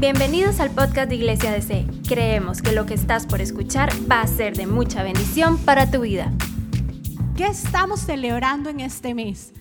Bienvenidos al podcast de Iglesia DC. Creemos que lo que estás por escuchar va a ser de mucha bendición para tu vida. ¿Qué estamos celebrando en este mes?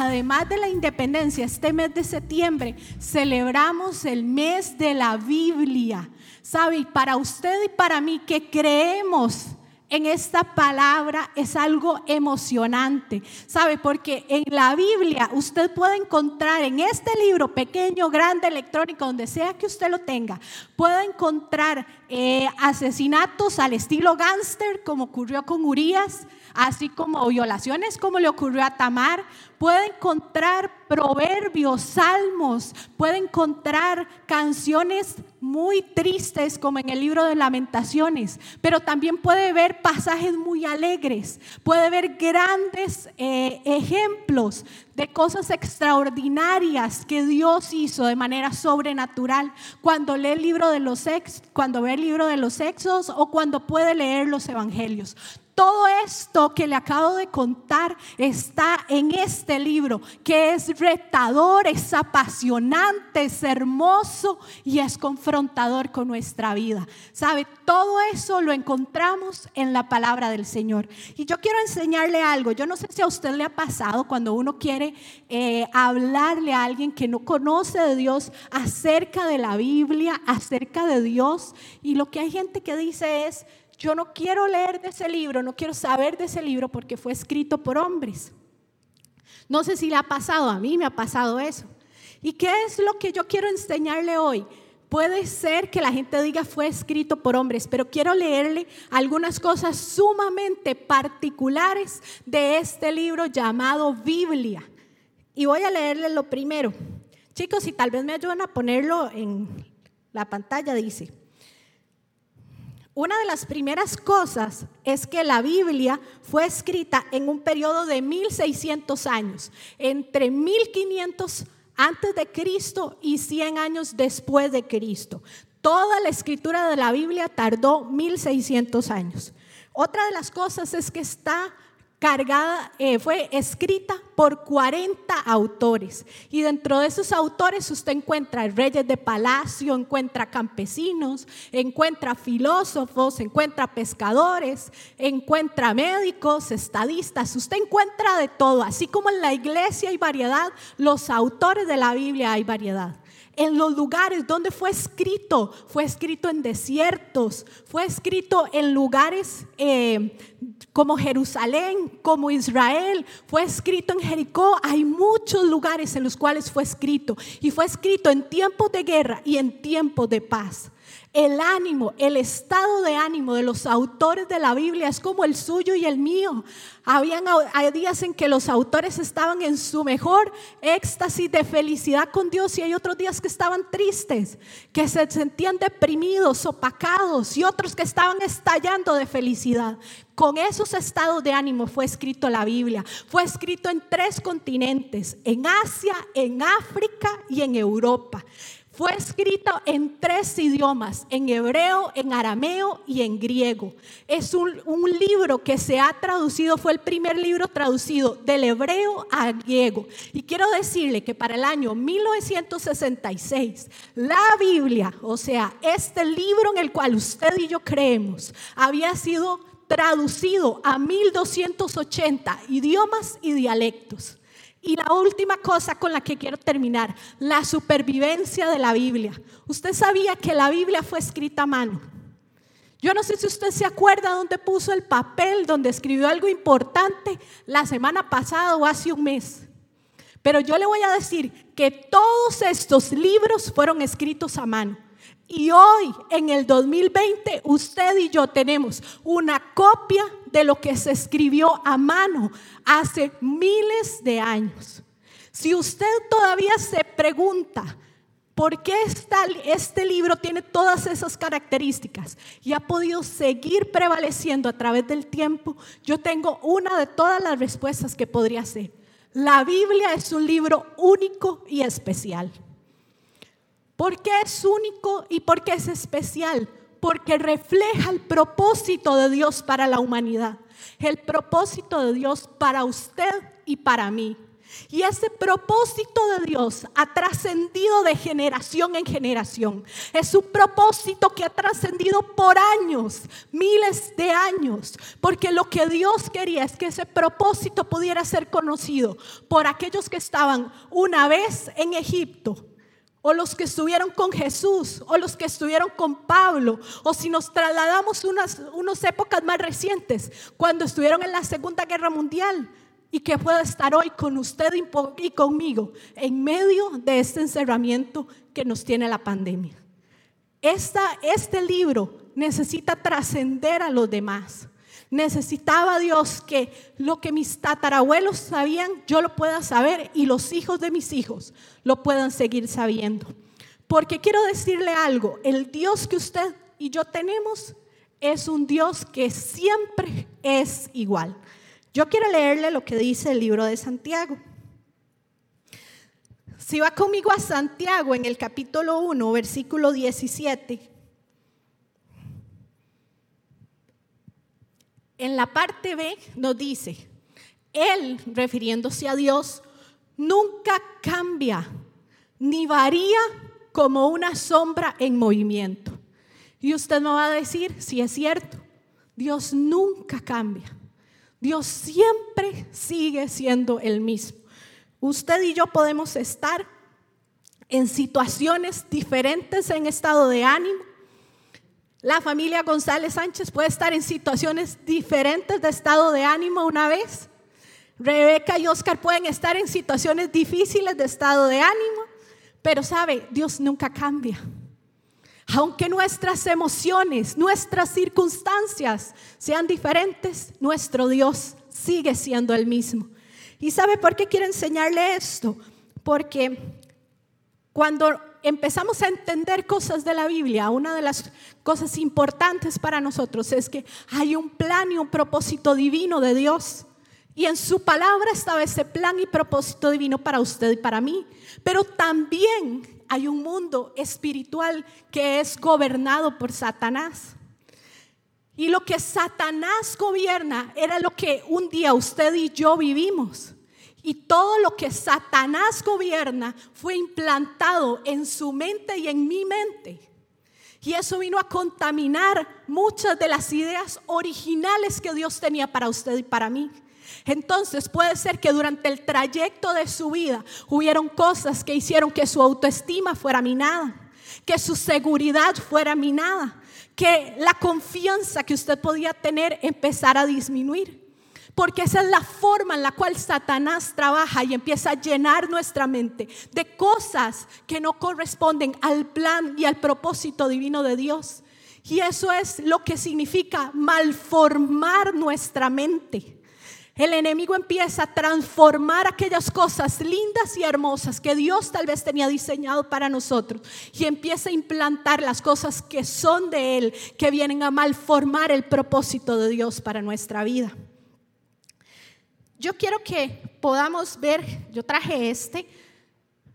Además de la independencia, este mes de septiembre celebramos el mes de la Biblia. ¿Sabe? Para usted y para mí que creemos en esta palabra es algo emocionante, ¿sabe? Porque en la Biblia usted puede encontrar en este libro, pequeño, grande, electrónico, donde sea que usted lo tenga, puede encontrar eh, asesinatos al estilo gángster, como ocurrió con Urias, así como violaciones, como le ocurrió a Tamar. Puede encontrar proverbios, salmos, puede encontrar canciones muy tristes, como en el libro de lamentaciones, pero también puede ver pasajes muy alegres, puede ver grandes eh, ejemplos de cosas extraordinarias que Dios hizo de manera sobrenatural cuando lee el libro de los ex, cuando ve el libro de los exos o cuando puede leer los evangelios. Todo esto que le acabo de contar está en este libro, que es retador, es apasionante, es hermoso y es confrontador con nuestra vida. ¿Sabe? Todo eso lo encontramos en la palabra del Señor. Y yo quiero enseñarle algo. Yo no sé si a usted le ha pasado cuando uno quiere eh, hablarle a alguien que no conoce de Dios acerca de la Biblia, acerca de Dios. Y lo que hay gente que dice es, yo no quiero leer de ese libro, no quiero saber de ese libro porque fue escrito por hombres. No sé si le ha pasado, a mí me ha pasado eso. ¿Y qué es lo que yo quiero enseñarle hoy? Puede ser que la gente diga fue escrito por hombres, pero quiero leerle algunas cosas sumamente particulares de este libro llamado Biblia. Y voy a leerle lo primero. Chicos, si tal vez me ayudan a ponerlo en la pantalla, dice. Una de las primeras cosas es que la Biblia fue escrita en un periodo de 1600 años, entre 1500 antes de Cristo y 100 años después de Cristo. Toda la escritura de la Biblia tardó 1600 años. Otra de las cosas es que está cargada, eh, fue escrita por 40 autores. Y dentro de esos autores usted encuentra reyes de palacio, encuentra campesinos, encuentra filósofos, encuentra pescadores, encuentra médicos, estadistas, usted encuentra de todo. Así como en la iglesia hay variedad, los autores de la Biblia hay variedad en los lugares donde fue escrito. Fue escrito en desiertos, fue escrito en lugares eh, como Jerusalén, como Israel, fue escrito en Jericó. Hay muchos lugares en los cuales fue escrito y fue escrito en tiempos de guerra y en tiempos de paz. El ánimo, el estado de ánimo de los autores de la Biblia es como el suyo y el mío. Habían días en que los autores estaban en su mejor éxtasis de felicidad con Dios y hay otros días que estaban tristes, que se sentían deprimidos, opacados y otros que estaban estallando de felicidad. Con esos estados de ánimo fue escrito la Biblia. Fue escrito en tres continentes, en Asia, en África y en Europa. Fue escrito en tres idiomas, en hebreo, en arameo y en griego. Es un, libro que se ha traducido, fue el primer libro traducido del hebreo al griego. Y quiero decirle que para el año 1966, la Biblia, o sea, este libro en el cual usted y yo creemos, había sido traducido a 1280 idiomas y dialectos. Y la última cosa con la que quiero terminar, la supervivencia de la Biblia. Usted sabía que la Biblia fue escrita a mano. Yo no sé si usted se acuerda dónde puso el papel, donde escribió algo importante la semana pasada o hace un mes. Pero yo le voy a decir que todos estos libros fueron escritos a mano. Y hoy, en el 2020, usted y yo tenemos una copia de lo que se escribió a mano hace miles de años. Si usted todavía se pregunta, ¿por qué este libro tiene todas esas características y ha podido seguir prevaleciendo a través del tiempo? Yo tengo una de todas las respuestas que podría ser. La Biblia es un libro único y especial. ¿Por qué es único y por qué es especial? Porque refleja el propósito de Dios para la humanidad, el propósito de Dios para usted y para mí. Y ese propósito de Dios ha trascendido de generación en generación. Es un propósito que ha trascendido por años, miles de años, porque lo que Dios quería es que ese propósito pudiera ser conocido por aquellos que estaban una vez en Egipto o los que estuvieron con Jesús, o los que estuvieron con Pablo, o si nos trasladamos unas, unas épocas más recientes, cuando estuvieron en la Segunda Guerra Mundial, y que pueda estar hoy con usted y conmigo en medio de este encerramiento que nos tiene la pandemia. Esta, este libro necesita trascender a los demás. Necesitaba Dios que lo que mis tatarabuelos sabían, yo lo pueda saber y los hijos de mis hijos lo puedan seguir sabiendo. Porque quiero decirle algo, el Dios que usted y yo tenemos es un Dios que siempre es igual. Yo quiero leerle lo que dice el libro de Santiago. Si va conmigo a Santiago en el capítulo 1, versículo 17. En la parte B nos dice, Él, refiriéndose a Dios, nunca cambia ni varía como una sombra en movimiento. Y usted me va a decir si es cierto, Dios nunca cambia. Dios siempre sigue siendo el mismo. Usted y yo podemos estar en situaciones diferentes en estado de ánimo. La familia González Sánchez puede estar en situaciones diferentes de estado de ánimo una vez. Rebeca y Oscar pueden estar en situaciones difíciles de estado de ánimo. Pero sabe, Dios nunca cambia. Aunque nuestras emociones, nuestras circunstancias sean diferentes, nuestro Dios sigue siendo el mismo. ¿Y sabe por qué quiero enseñarle esto? Porque cuando empezamos a entender cosas de la Biblia, una de las cosas importantes para nosotros es que hay un plan y un propósito divino de Dios. Y en su palabra estaba ese plan y propósito divino para usted y para mí. Pero también hay un mundo espiritual que es gobernado por Satanás. Y lo que Satanás gobierna era lo que un día usted y yo vivimos. Y todo lo que Satanás gobierna fue implantado en su mente y en mi mente. Y eso vino a contaminar muchas de las ideas originales que Dios tenía para usted y para mí. Entonces puede ser que durante el trayecto de su vida hubieron cosas que hicieron que su autoestima fuera minada, que su seguridad fuera minada, que la confianza que usted podía tener empezara a disminuir. Porque esa es la forma en la cual Satanás trabaja y empieza a llenar nuestra mente de cosas que no corresponden al plan y al propósito divino de Dios. Y eso es lo que significa malformar nuestra mente. El enemigo empieza a transformar aquellas cosas lindas y hermosas que Dios tal vez tenía diseñado para nosotros y empieza a implantar las cosas que son de Él, que vienen a malformar el propósito de Dios para nuestra vida. Yo quiero que podamos ver, yo traje este,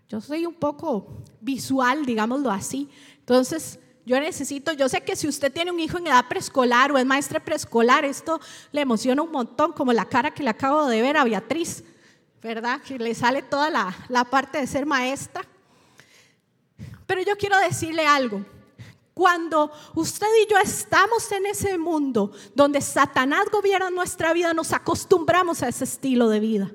yo soy un poco visual, digámoslo así, entonces yo necesito, yo sé que si usted tiene un hijo en edad preescolar o es maestra preescolar, esto le emociona un montón, como la cara que le acabo de ver a Beatriz, ¿verdad? Que le sale toda la, la parte de ser maestra. Pero yo quiero decirle algo. Cuando usted y yo estamos en ese mundo donde Satanás gobierna nuestra vida, nos acostumbramos a ese estilo de vida.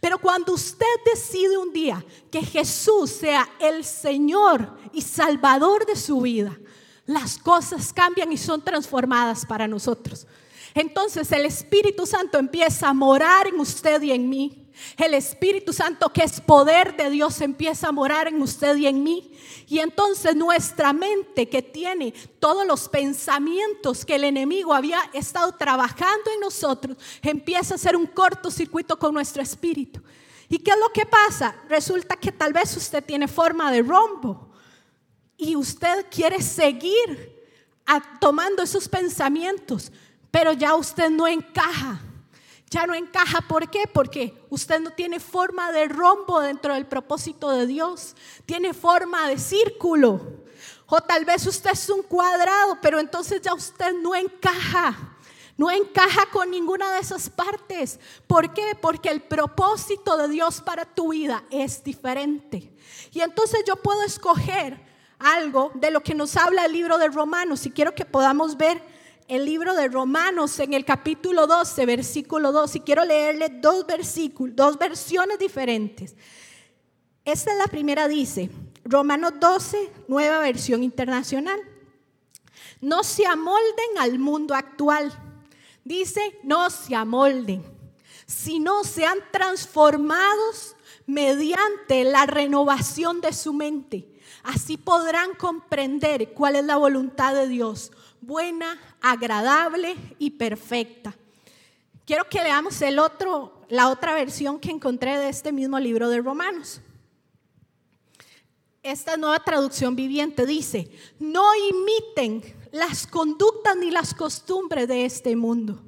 Pero cuando usted decide un día que Jesús sea el Señor y Salvador de su vida, las cosas cambian y son transformadas para nosotros. Entonces el Espíritu Santo empieza a morar en usted y en mí. El Espíritu Santo, que es poder de Dios, empieza a morar en usted y en mí. Y entonces nuestra mente, que tiene todos los pensamientos que el enemigo había estado trabajando en nosotros, empieza a hacer un cortocircuito con nuestro espíritu. ¿Y qué es lo que pasa? Resulta que tal vez usted tiene forma de rombo y usted quiere seguir tomando esos pensamientos, pero ya usted no encaja. Ya no encaja, ¿por qué? Porque usted no tiene forma de rombo dentro del propósito de Dios, tiene forma de círculo. O tal vez usted es un cuadrado, pero entonces ya usted no encaja. No encaja con ninguna de esas partes. ¿Por qué? Porque el propósito de Dios para tu vida es diferente. Y entonces yo puedo escoger algo de lo que nos habla el libro de Romanos. Y quiero que podamos ver el libro de Romanos en el capítulo 12, versículo 2. Y quiero leerle dos versículos, dos versiones diferentes. Esta es la primera, dice, Romanos 12, nueva versión internacional. No se amolden al mundo actual Dice, no se amolden, sino sean transformados mediante la renovación de su mente. Así podrán comprender cuál es la voluntad de Dios, buena, agradable y perfecta. Quiero que leamos el otro, la otra versión que encontré de este mismo libro de Romanos. Esta nueva traducción viviente dice, no imiten las conductas ni las costumbres de este mundo.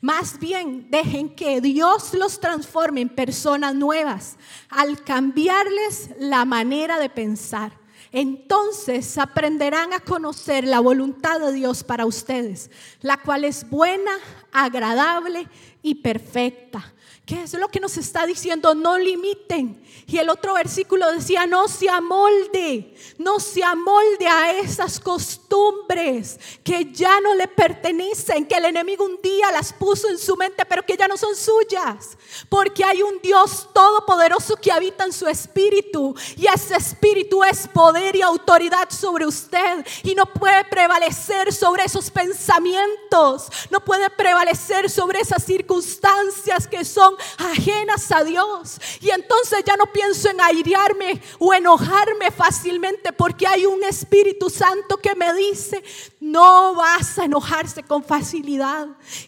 Más bien, dejen que Dios los transforme en personas nuevas al cambiarles la manera de pensar. Entonces aprenderán a conocer la voluntad de Dios para ustedes, la cual es buena, agradable y perfecta. ¿Qué es lo que nos está diciendo? No limiten. Y el otro versículo decía, no se amolde, no se amolde a esas costumbres que ya no le pertenecen, que el enemigo un día las puso en su mente, pero que ya no son suyas. Porque hay un Dios todopoderoso que habita en su espíritu. Y ese espíritu es poder y autoridad sobre usted. Y no puede prevalecer sobre esos pensamientos. No puede prevalecer sobre esas circunstancias que son ajenas a Dios. Y entonces ya no pienso en airearme o enojarme fácilmente porque hay un Espíritu Santo que me dice, no vas a enojarse con facilidad.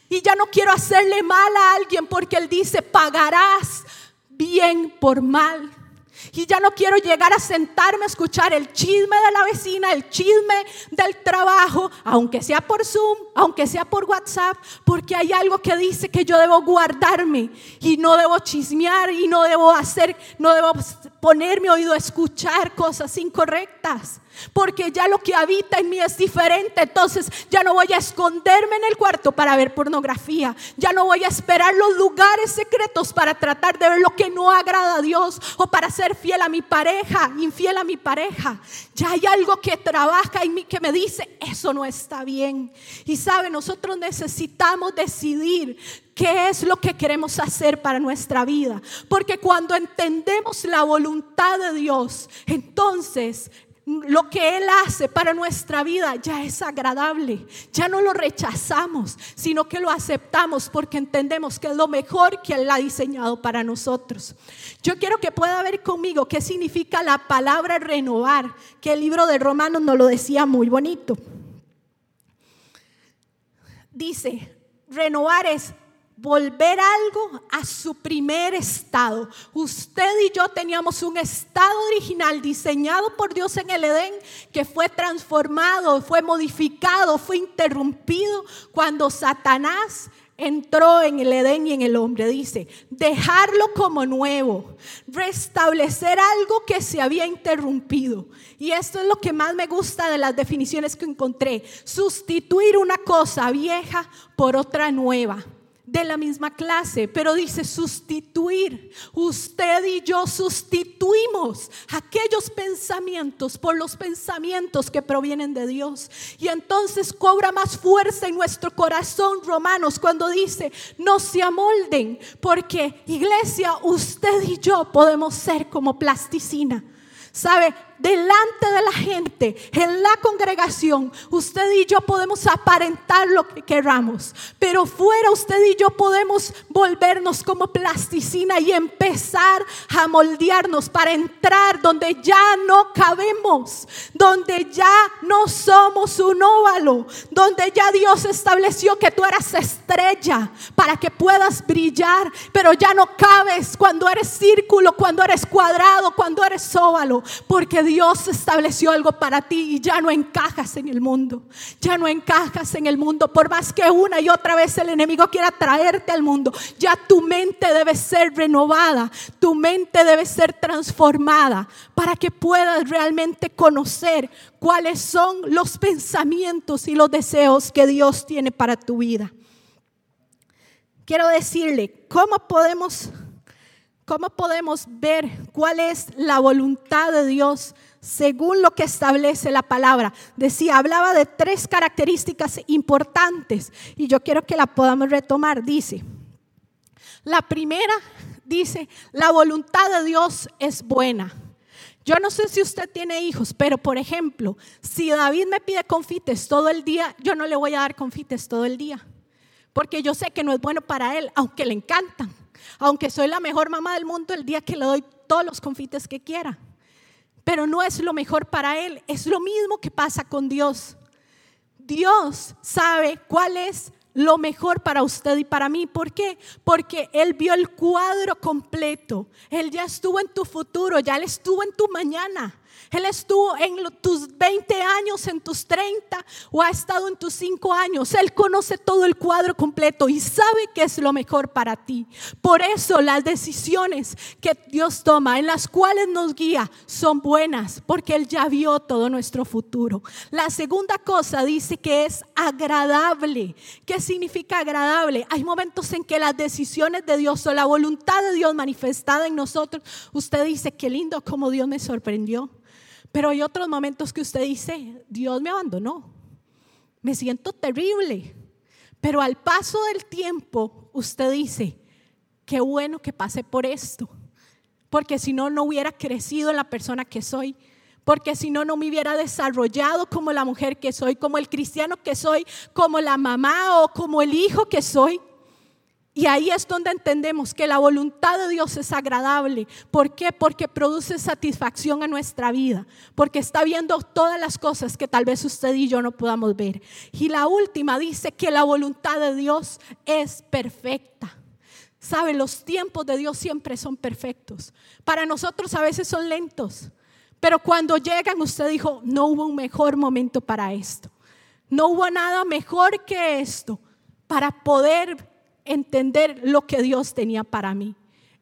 Y ya no quiero hacerle mal a alguien porque Él dice, pagarás bien por mal. Y ya no quiero llegar a sentarme a escuchar el chisme de la vecina, el chisme del trabajo, aunque sea por Zoom, aunque sea por WhatsApp, porque hay algo que dice que yo debo guardarme y no debo chismear y no debo hacer, no debo poner mi oído a escuchar cosas incorrectas porque ya lo que habita en mí es diferente. Entonces ya no voy a esconderme en el cuarto para ver pornografía. Ya no voy a esperar los lugares secretos para tratar de ver lo que no agrada a Dios o para ser fiel a mi pareja, infiel a mi pareja. Ya hay algo que trabaja en mí que me dice, eso no está bien. Y sabe, nosotros necesitamos decidir qué es lo que queremos hacer para nuestra vida. Porque cuando entendemos la voluntad de Dios, entonces lo que Él hace para nuestra vida ya es agradable. Ya no lo rechazamos, sino que lo aceptamos porque entendemos que es lo mejor que Él ha diseñado para nosotros. Yo quiero que pueda ver conmigo qué significa la palabra renovar, que el libro de Romanos nos lo decía muy bonito. Dice, renovar es volver algo a su primer estado. Usted y yo teníamos un estado original diseñado por Dios en el Edén que fue transformado, fue modificado, fue interrumpido cuando Satanás entró en el Edén y en el hombre. Dice, dejarlo como nuevo, restablecer algo que se había interrumpido. Y esto es lo que más me gusta de las definiciones que encontré. Sustituir una cosa vieja por otra nueva de la misma clase, pero dice sustituir. Usted y yo sustituimos aquellos pensamientos por los pensamientos que provienen de Dios. Y entonces cobra más fuerza en nuestro corazón, Romanos, cuando dice, no se amolden, porque iglesia, usted y yo podemos ser como plasticina. ¿Sabe? Delante de la gente, en la congregación, usted y yo podemos aparentar lo que queramos, pero fuera usted y yo podemos volvernos como plasticina y empezar a moldearnos para entrar donde ya no cabemos, donde ya no somos un óvalo, donde ya Dios estableció que tú eras estrella para que puedas brillar, pero ya no cabes cuando eres círculo, cuando eres cuadrado, cuando eres óvalo, porque Dios estableció algo para ti y ya no encajas en el mundo. Ya no encajas en el mundo. Por más que una y otra vez el enemigo quiera traerte al mundo, ya tu mente debe ser renovada. Tu mente debe ser transformada para que puedas realmente conocer cuáles son los pensamientos y los deseos que Dios tiene para tu vida. quiero decirle, ¿cómo podemos, cómo podemos ver cuál es la voluntad de Dios según lo que establece la palabra? Decía, hablaba de tres características importantes y yo quiero que la podamos retomar. Dice, la primera dice, la voluntad de Dios es buena. Yo no sé si usted tiene hijos, pero por ejemplo, si David me pide confites todo el día, yo no le voy a dar confites todo el día, porque yo sé que no es bueno para él, aunque le encantan, aunque soy la mejor mamá del mundo el día que le doy todos los confites que quiera, pero no es lo mejor para él, es lo mismo que pasa con Dios. Dios sabe cuál es lo mejor para usted y para mí. ¿Por qué? Porque Él vio el cuadro completo. Él ya estuvo en tu futuro, ya Él estuvo en tu mañana. Él estuvo en tus 20 años, en tus 30 o ha estado en tus 5 años. Él conoce todo el cuadro completo y sabe que es lo mejor para ti. Por eso las decisiones que Dios toma, en las cuales nos guía, son buenas, porque Él ya vio todo nuestro futuro. La segunda cosa dice que es agradable. ¿Qué significa agradable? Hay momentos en que las decisiones de Dios o la voluntad de Dios manifestada en nosotros, usted dice, qué lindo como Dios me sorprendió. Pero hay otros momentos que usted dice, Dios me abandonó, me siento terrible. Pero al paso del tiempo, usted dice, qué bueno que pase por esto, porque si no, no hubiera crecido en la persona que soy, porque si no, no me hubiera desarrollado como la mujer que soy, como el cristiano que soy, como la mamá o como el hijo que soy. Y ahí es donde entendemos que la voluntad de Dios es agradable. ¿Por qué? Porque produce satisfacción a nuestra vida. Porque está viendo todas las cosas que tal vez usted y yo no podamos ver. Y la última dice que la voluntad de Dios es perfecta. ¿Sabe? Los tiempos de Dios siempre son perfectos. Para nosotros a veces son lentos. Pero cuando llegan, usted dijo, no hubo un mejor momento para esto. No hubo nada mejor que esto para poder entender lo que Dios tenía para mí.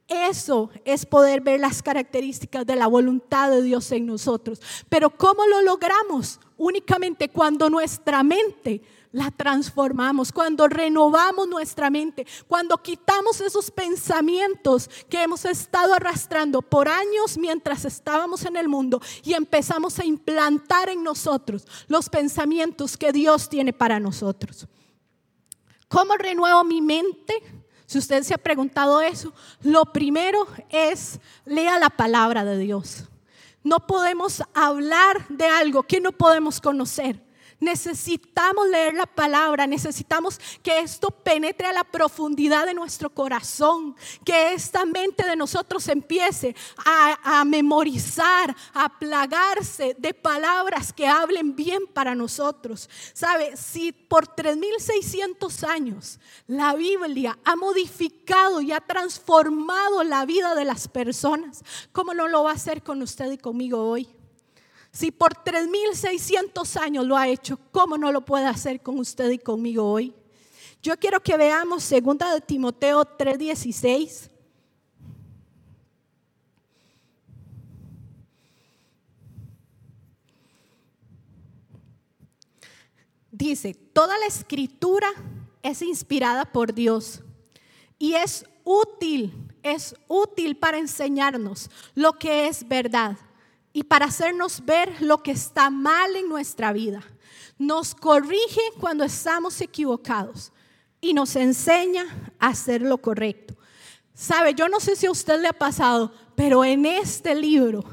Eso es poder ver las características de la voluntad de Dios en nosotros. Pero ¿cómo lo logramos? Únicamente cuando nuestra mente la transformamos, cuando renovamos nuestra mente, cuando quitamos esos pensamientos que hemos estado arrastrando por años mientras estábamos en el mundo y empezamos a implantar en nosotros los pensamientos que Dios tiene para nosotros. ¿Cómo renuevo mi mente? Si usted se ha preguntado eso, lo primero es lea la palabra de Dios. No podemos hablar de algo que no podemos conocer. Necesitamos leer la palabra, necesitamos que esto penetre a la profundidad de nuestro corazón, que esta mente de nosotros empiece a, memorizar, a plagarse de palabras que hablen bien para nosotros. ¿Sabe? Si por 3600 años la Biblia ha modificado y ha transformado la vida de las personas, ¿cómo no lo va a hacer con usted y conmigo hoy? Si por 3.600 años lo ha hecho, ¿cómo no lo puede hacer con usted y conmigo hoy? Yo quiero que veamos 2 de Timoteo 3:16. Dice, toda la escritura es inspirada por Dios y es útil, es útil para enseñarnos lo que es verdad y para hacernos ver lo que está mal en nuestra vida. Nos corrige cuando estamos equivocados y nos enseña a hacer lo correcto. Sabe, yo no sé si a usted le ha pasado, pero en este libro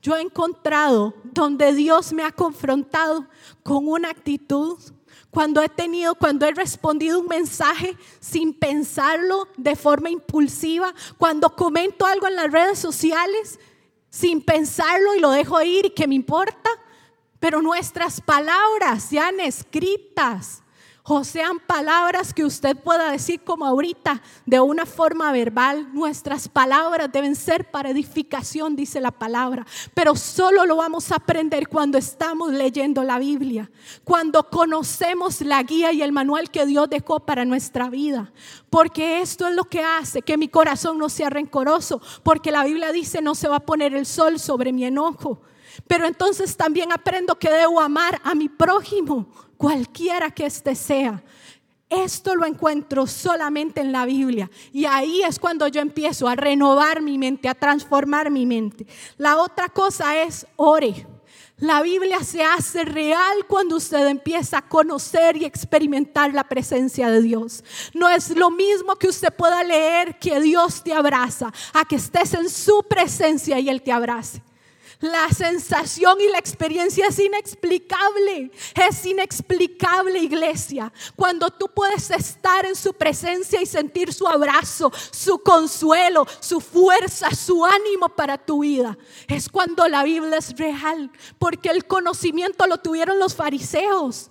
yo he encontrado donde Dios me ha confrontado con una actitud cuando he tenido, cuando he respondido un mensaje sin pensarlo de forma impulsiva, cuando comento algo en las redes sociales sin pensarlo y lo dejo ir y que me importa, pero nuestras palabras sean escritas o sean palabras que usted pueda decir como ahorita de una forma verbal. Nuestras palabras deben ser para edificación, dice la palabra, pero solo lo vamos a aprender cuando estamos leyendo la Biblia, cuando conocemos la guía y el manual que Dios dejó para nuestra vida, porque esto es lo que hace que mi corazón no sea rencoroso, porque la Biblia dice no se va a poner el sol sobre mi enojo. Pero entonces también aprendo que debo amar a mi prójimo cualquiera que éste sea. esto lo encuentro solamente en la Biblia. Y ahí es cuando yo empiezo a renovar mi mente, a transformar mi mente. La otra cosa es ore. La Biblia se hace real cuando usted empieza a conocer y experimentar la presencia de Dios. No es lo mismo que usted pueda leer que Dios te abraza, a que estés en su presencia y Él te abrace. La sensación y la experiencia es inexplicable. Es inexplicable, iglesia. Cuando tú puedes estar en su presencia y sentir su abrazo, su consuelo, su fuerza, su ánimo para tu vida. Es cuando la Biblia es real. Porque el conocimiento lo tuvieron los fariseos.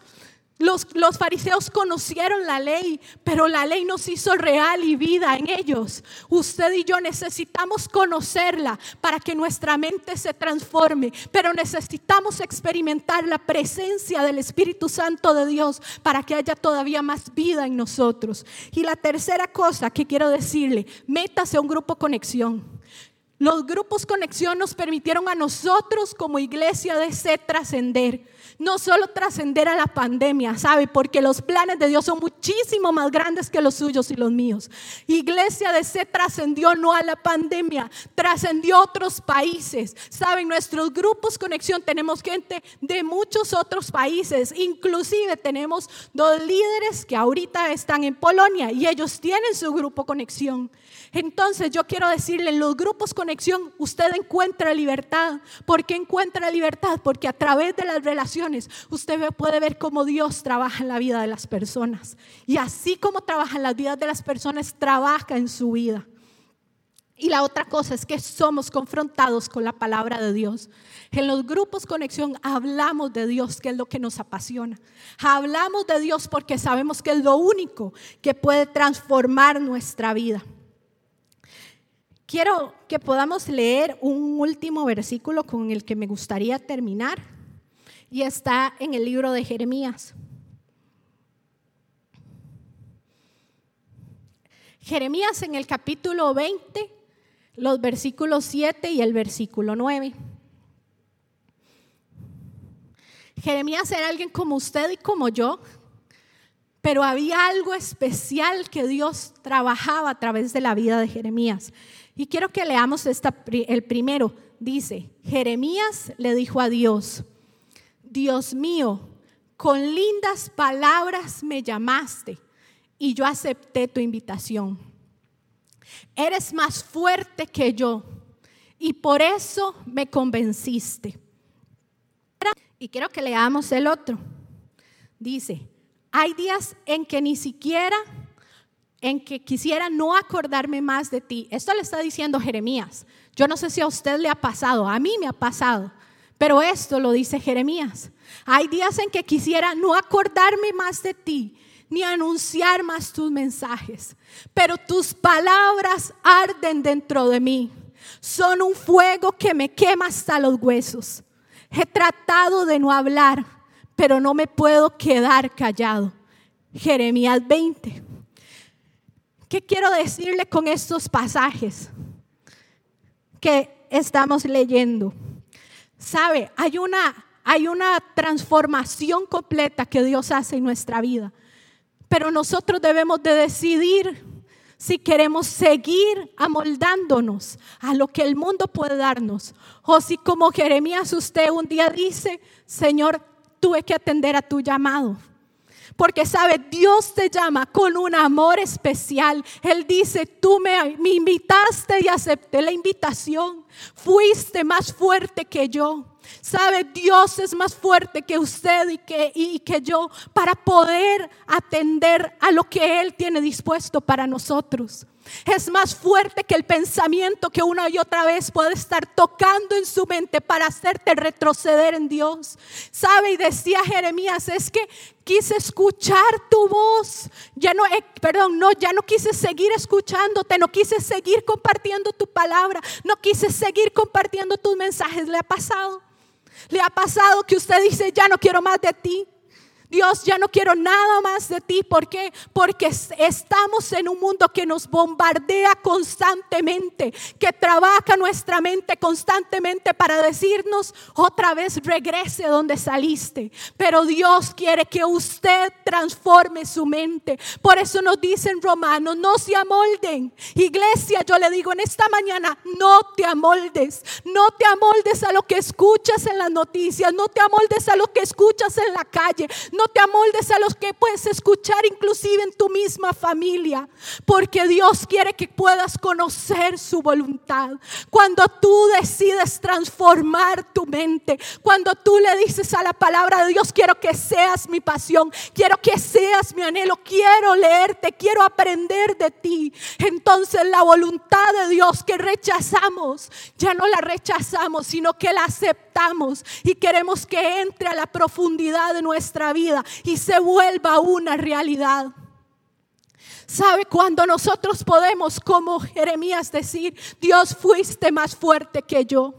Los, fariseos conocieron la ley, pero la ley nos hizo real y vida en ellos. Usted y yo necesitamos conocerla para que nuestra mente se transforme, pero necesitamos experimentar la presencia del Espíritu Santo de Dios para que haya todavía más vida en nosotros. Y la tercera cosa que quiero decirle, métase a un grupo conexión. Los grupos conexión nos permitieron a nosotros como iglesia de ser trascender no solo trascender a la pandemia, ¿sabe? Porque los planes de Dios son muchísimo más grandes que los suyos y los míos. Iglesia de C trascendió no a la pandemia, trascendió a otros países. ¿Saben? Nuestros grupos conexión tenemos gente de muchos otros países, inclusive tenemos dos líderes que ahorita están en Polonia y ellos tienen su grupo conexión. Entonces yo quiero decirle, en los grupos conexión usted encuentra libertad. ¿Por qué encuentra libertad? Porque a través de las relaciones usted puede ver cómo Dios trabaja en la vida de las personas. Y así como trabaja en las vidas de las personas, trabaja en su vida. Y la otra cosa es que somos confrontados con la palabra de Dios. En los grupos conexión hablamos de Dios, que es lo que nos apasiona. Hablamos de Dios porque sabemos que es lo único que puede transformar nuestra vida. Quiero que podamos leer un último versículo con el que me gustaría terminar y está en el libro de Jeremías. Jeremías en el capítulo 20, los versículos 7 y el versículo 9. Jeremías era alguien como usted y como yo, pero había algo especial que Dios trabajaba a través de la vida de Jeremías. Y quiero que leamos el primero. Dice, Jeremías le dijo a Dios, Dios mío, con lindas palabras me llamaste y yo acepté tu invitación. Eres más fuerte que yo y por eso me convenciste. Y quiero que leamos el otro. Dice, hay días en que ni siquiera en que quisiera no acordarme más de ti. Esto le está diciendo Jeremías. Yo no sé si a usted le ha pasado, a mí me ha pasado, pero esto lo dice Jeremías. Hay días en que quisiera no acordarme más de ti, ni anunciar más tus mensajes, pero tus palabras arden dentro de mí. Son un fuego que me quema hasta los huesos. He tratado de no hablar, pero no me puedo quedar callado. Jeremías 20. ¿Qué quiero decirle con estos pasajes que estamos leyendo? Sabe, hay una, hay una transformación completa que Dios hace en nuestra vida, pero nosotros debemos de decidir si queremos seguir amoldándonos a lo que el mundo puede darnos, o si como Jeremías usted un día dice, Señor, tuve que atender a tu llamado porque sabe, Dios te llama con un amor especial. Él dice, tú me, invitaste y acepté la invitación. Fuiste más fuerte que yo. Sabe, Dios es más fuerte que usted y que, y que yo para poder atender a lo que Él tiene dispuesto para nosotros. Es más fuerte que el pensamiento que una y otra vez puede estar tocando en su mente para hacerte retroceder en Dios. Sabe, y decía Jeremías, es que quise escuchar tu voz. Ya no, perdón, no, ya no quise seguir escuchándote, no quise seguir compartiendo tu palabra, no quise seguir compartiendo tus mensajes. ¿Le ha pasado? ¿Le ha pasado que usted dice, ya no quiero más de ti? Dios, ya no quiero nada más de ti. ¿Por qué? Porque estamos en un mundo que nos bombardea constantemente, que trabaja nuestra mente constantemente para decirnos otra vez regrese donde saliste. Pero Dios quiere que usted transforme su mente. Por eso nos dicen romanos, no se amolden. Iglesia, yo le digo en esta mañana, no te amoldes. No te amoldes a lo que escuchas en las noticias. No te amoldes a lo que escuchas en la calle. Te amoldes a los que puedes escuchar inclusive en tu misma familia. Porque Dios quiere que puedas conocer su voluntad. Cuando tú decides transformar tu mente, cuando tú le dices a la palabra de Dios, quiero que seas mi pasión, quiero que seas mi anhelo, quiero leerte, quiero aprender de ti. Entonces la voluntad de Dios que rechazamos, ya no la rechazamos, sino que la aceptamos y queremos que entre a la profundidad de nuestra vida y se vuelva una realidad. ¿Sabe cuando nosotros podemos, como Jeremías, decir, Dios fuiste más fuerte que yo?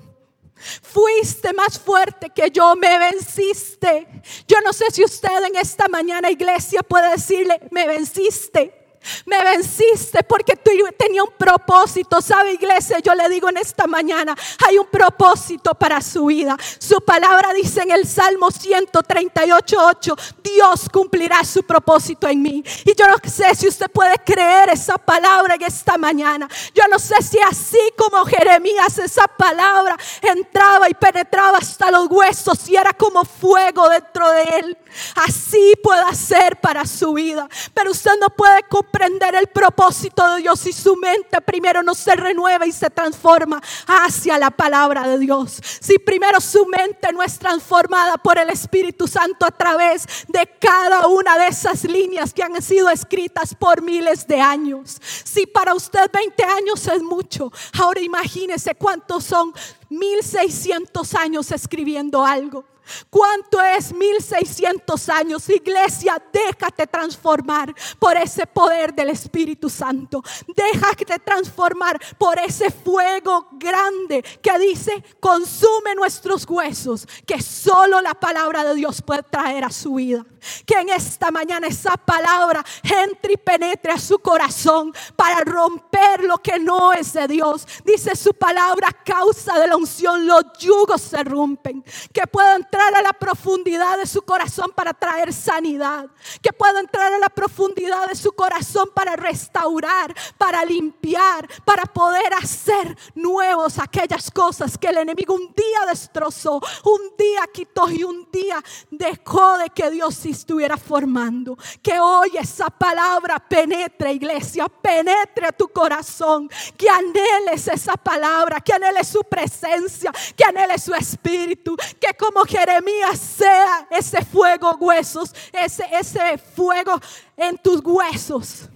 Fuiste más fuerte que yo, me venciste. Yo no sé si usted en esta mañana iglesia puede decirle, me venciste. Me venciste porque tú tenía un propósito. ¿Sabe, iglesia? Yo le digo en esta mañana, hay un propósito para su vida. Su palabra dice en el Salmo 138, 8, Dios cumplirá su propósito en mí. Y yo no sé si usted puede creer esa palabra en esta mañana. Yo no sé si así como Jeremías esa palabra entraba y penetraba hasta los huesos y era como fuego dentro de él. Así puede ser para su vida. Pero usted no puede comprender el propósito de Dios si su mente primero no se renueva y se transforma hacia la palabra de Dios. Si primero su mente no es transformada por el Espíritu Santo a través de cada una de esas líneas que han sido escritas por miles de años. Si para usted 20 años es mucho, ahora imagínese cuántos son 1600 años escribiendo algo. ¿Cuánto es 1600 años? Iglesia, déjate transformar por ese poder del Espíritu Santo. Déjate transformar por ese fuego grande que dice, consume nuestros huesos, que solo la palabra de Dios puede traer a su vida. Que en esta mañana esa palabra entre y penetre a su corazón para romper lo que no es de Dios. Dice su palabra, causa de la unción, los yugos se rompen. Que puedan entrar a la profundidad de su corazón para traer sanidad. Que pueda entrar a la profundidad de su corazón para restaurar, para limpiar, para poder hacer nuevos aquellas cosas que el enemigo un día destrozó, un día quitó y un día dejó de que Dios estuviera formando. Que hoy esa palabra penetre, iglesia, penetre a tu corazón. Que anheles esa palabra, que anheles su presencia, que anheles su espíritu. Que como Jeremías sea ese fuego huesos, ese, ese fuego en tus huesos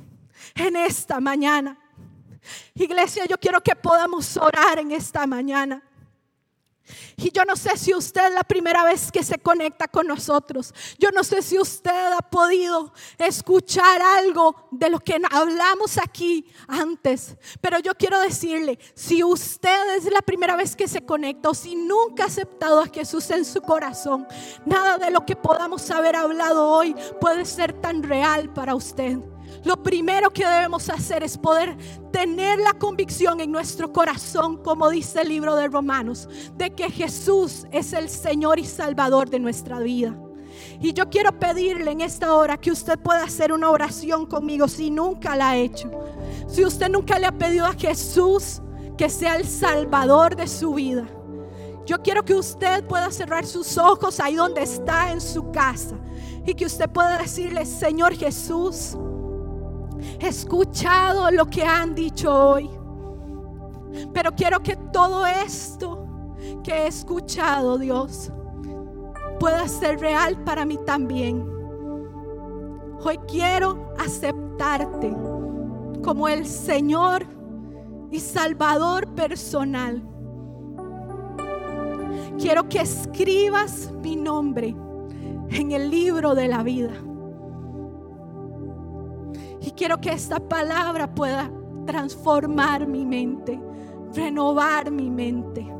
en esta mañana. Iglesia, yo quiero que podamos orar en esta mañana. Y yo no sé si usted es la primera vez que se conecta con nosotros. Yo no sé si usted ha podido escuchar algo de lo que hablamos aquí antes. Pero yo quiero decirle, si usted es la primera vez que se conecta o si nunca ha aceptado a Jesús en su corazón, nada de lo que podamos haber hablado hoy puede ser tan real para usted. Lo primero que debemos hacer es poder tener la convicción en nuestro corazón, como dice el libro de Romanos, de que Jesús es el Señor y Salvador de nuestra vida. Y yo quiero pedirle en esta hora que usted pueda hacer una oración conmigo si nunca la ha hecho. Si usted nunca le ha pedido a Jesús que sea el Salvador de su vida. Yo quiero que usted pueda cerrar sus ojos ahí donde está en su casa y que usted pueda decirle, Señor Jesús, He escuchado lo que han dicho hoy. Pero quiero que todo esto que he escuchado, Dios, pueda ser real para mí también. Hoy quiero aceptarte como el Señor y Salvador personal. Quiero que escribas mi nombre en el libro de la vida. Quiero que esta palabra pueda transformar mi mente, renovar mi mente.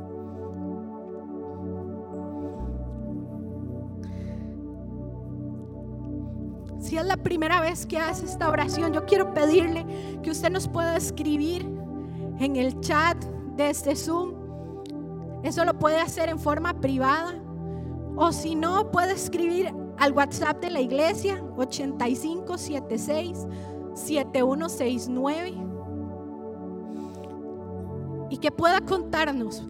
si es la primera vez que hace esta oración, yo quiero pedirle que usted nos pueda escribir en el chat de este Zoom. Eso lo puede hacer en forma privada. O si no, puede escribir al WhatsApp de la iglesia 8576 7169 y que pueda contarnos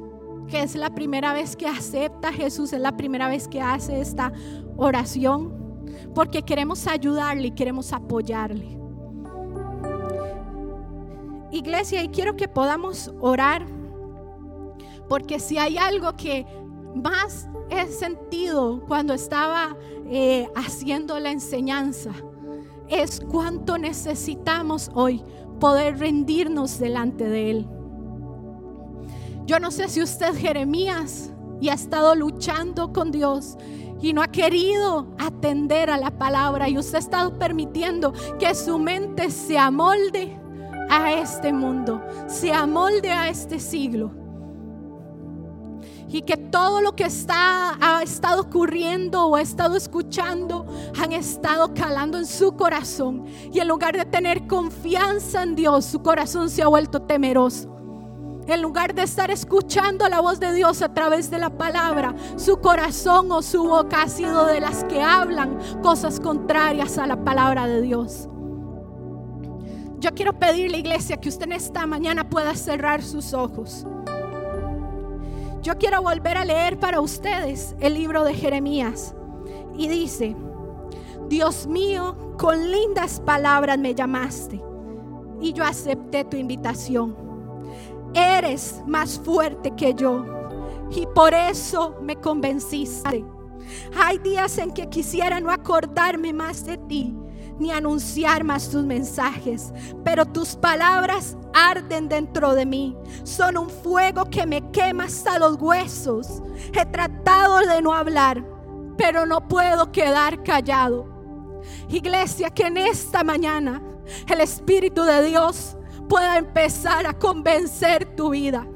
que es la primera vez que acepta Jesús, es la primera vez que hace esta oración, porque queremos ayudarle y queremos apoyarle. Iglesia, y quiero que podamos orar, porque si hay algo que más he sentido cuando estaba eh, haciendo la enseñanza, es cuánto necesitamos hoy poder rendirnos delante de Él. Yo no sé si usted Jeremías y ha estado luchando con Dios y no ha querido atender a la palabra y usted ha estado permitiendo que su mente se amolde a este mundo, se amolde a este siglo. Y que todo lo que está, ha estado ocurriendo o ha estado escuchando han estado calando en su corazón. Y en lugar de tener confianza en Dios, su corazón se ha vuelto temeroso. En lugar de estar escuchando la voz de Dios a través de la palabra, su corazón o su boca ha sido de las que hablan cosas contrarias a la palabra de Dios. Yo quiero pedirle, iglesia, que usted en esta mañana pueda cerrar sus ojos. Yo quiero volver a leer para ustedes el libro de Jeremías. Y dice, Dios mío, con lindas palabras me llamaste y yo acepté tu invitación eres más fuerte que yo. Y por eso me convenciste. Hay días en que quisiera no acordarme más de ti, ni anunciar más tus mensajes, pero tus palabras arden dentro de mí. Son un fuego que me quema hasta los huesos. He tratado de no hablar, pero no puedo quedar callado. Iglesia, que en esta mañana el Espíritu de Dios pueda empezar a convencer tu vida.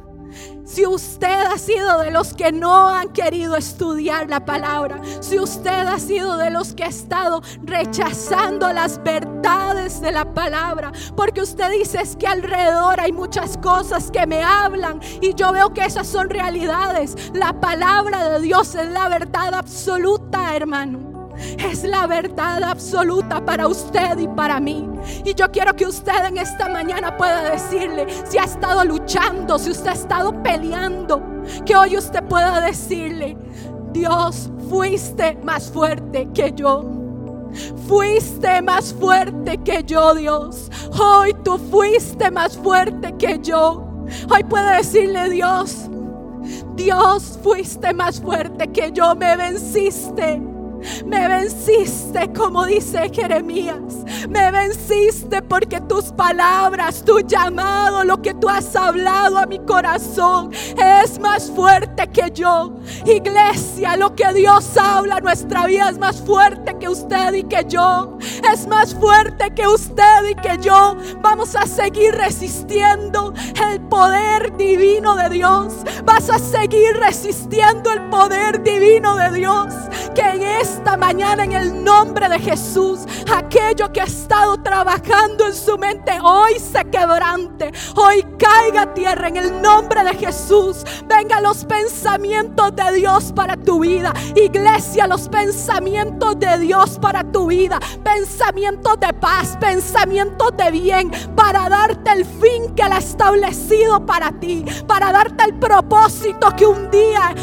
Si usted ha sido de los que no han querido estudiar la palabra, si usted ha sido de los que ha estado rechazando las verdades de la palabra, porque usted dice es que alrededor hay muchas cosas que me hablan y yo veo que esas son realidades. La palabra de Dios es la verdad absoluta, hermano es la verdad absoluta para usted y para mí. Y yo quiero que usted en esta mañana pueda decirle si ha estado luchando, si usted ha estado peleando, que hoy usted pueda decirle, Dios, fuiste más fuerte que yo. Fuiste más fuerte que yo, Dios. Hoy tú fuiste más fuerte que yo. Hoy puede decirle, Dios, Dios, fuiste más fuerte que yo, me venciste. Me venciste, como dice Jeremías. Me venciste porque tus palabras, tu llamado, lo que tú has hablado a mi corazón es más fuerte que yo. Iglesia, lo que Dios habla nuestra vida es más fuerte que usted y que yo. Es más fuerte que usted y que yo. Vamos a seguir resistiendo el poder divino de Dios. Vas a seguir resistiendo el poder divino de Dios. Que en esta mañana en el nombre de Jesús, aquello que ha estado trabajando en su mente hoy se quebrante, hoy caiga tierra en el nombre de Jesús. Venga los pensamientos de Dios para tu vida. Iglesia, los pensamientos de Dios para tu vida. Pensamientos de paz, pensamientos de bien, para darte el fin que Él ha establecido para ti, para darte el propósito que un día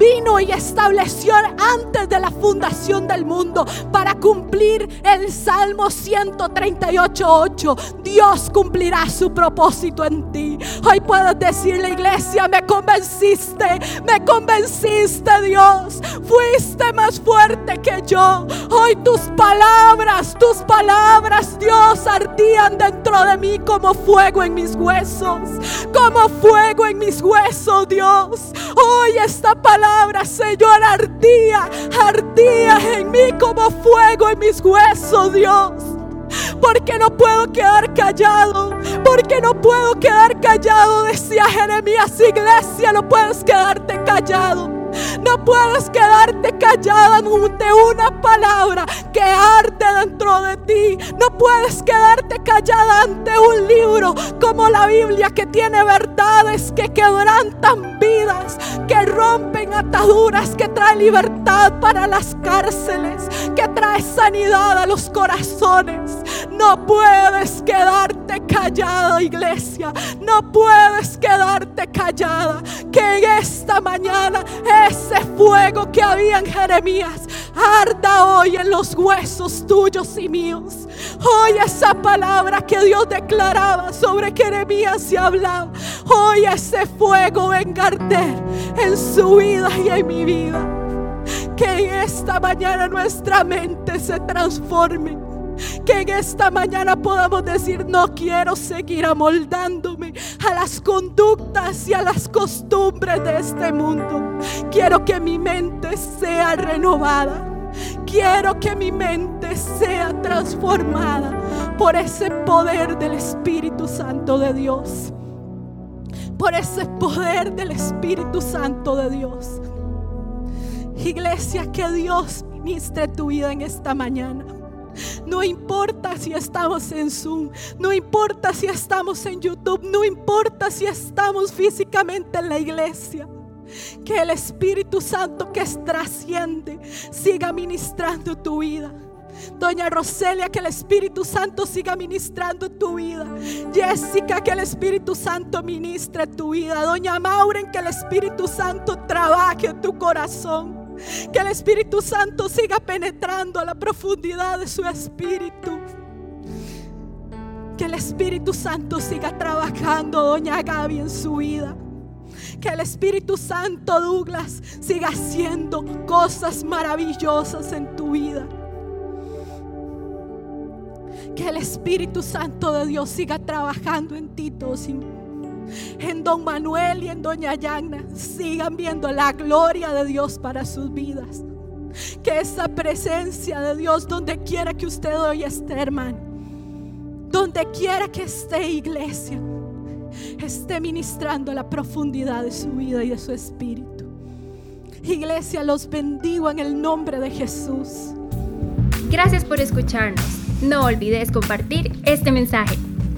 vino y estableció antes de la fundación del mundo para cumplir el Salmo 138.8. Dios cumplirá su propósito en ti. Hoy puedes decirle, iglesia, me convenciste, me convenciste, Dios. Fuiste más fuerte que yo. Hoy tus palabras, tus palabras, Dios, ardían dentro de mí como fuego en mis huesos. Como fuego en mis huesos, Dios. Hoy esta palabra, Señor, ardía, ardía en mí como fuego en mis huesos, Dios. Porque no puedo quedar callado. Porque no puedo quedar callado. Decía Jeremías, iglesia, no puedes quedarte callado. No puedes quedarte callado ante una palabra que arde dentro de ti. No puedes quedarte callada ante un libro como la Biblia que tiene verdades que quebrantan vidas, que rompen ataduras, que trae libertad para las cárceles, que trae sanidad a los corazones. No puedes quedarte callada, iglesia. No puedes quedarte callada. Que en esta mañana ese fuego que había en Jeremías arda hoy en los huesos tuyos y míos. Hoy esa palabra que Dios declaraba sobre Jeremías y hablaba. Hoy ese fuego venga a arder en su vida y en mi vida. Que esta mañana nuestra mente se transforme. Que en esta mañana podamos decir, no quiero seguir amoldándome a las conductas y a las costumbres de este mundo. Quiero que mi mente sea renovada. Quiero que mi mente sea transformada por ese poder del Espíritu Santo de Dios. Por ese poder del Espíritu Santo de Dios. Iglesia, que Dios ministre tu vida en esta mañana. No importa si estamos en Zoom, no importa si estamos en YouTube, no importa si estamos físicamente en la iglesia. Que el Espíritu Santo que trasciende siga ministrando tu vida. Doña Roselia, que el Espíritu Santo siga ministrando tu vida. Jessica, que el Espíritu Santo ministre tu vida. Doña Mauren, que el Espíritu Santo trabaje tu corazón. Que el Espíritu Santo siga penetrando a la profundidad de su espíritu. Que el Espíritu Santo siga trabajando, doña Gaby, en su vida. Que el Espíritu Santo, Douglas, siga haciendo cosas maravillosas en tu vida. Que el Espíritu Santo de Dios siga trabajando en ti, todos y en Don Manuel y en Doña Yagna sigan viendo la gloria de Dios para sus vidas. Que esa presencia de Dios, donde quiera que usted hoy esté, hermano, donde quiera que esté, iglesia, esté ministrando la profundidad de su vida y de su espíritu. Iglesia, los bendigo en el nombre de Jesús. Gracias por escucharnos. No olvides compartir este mensaje.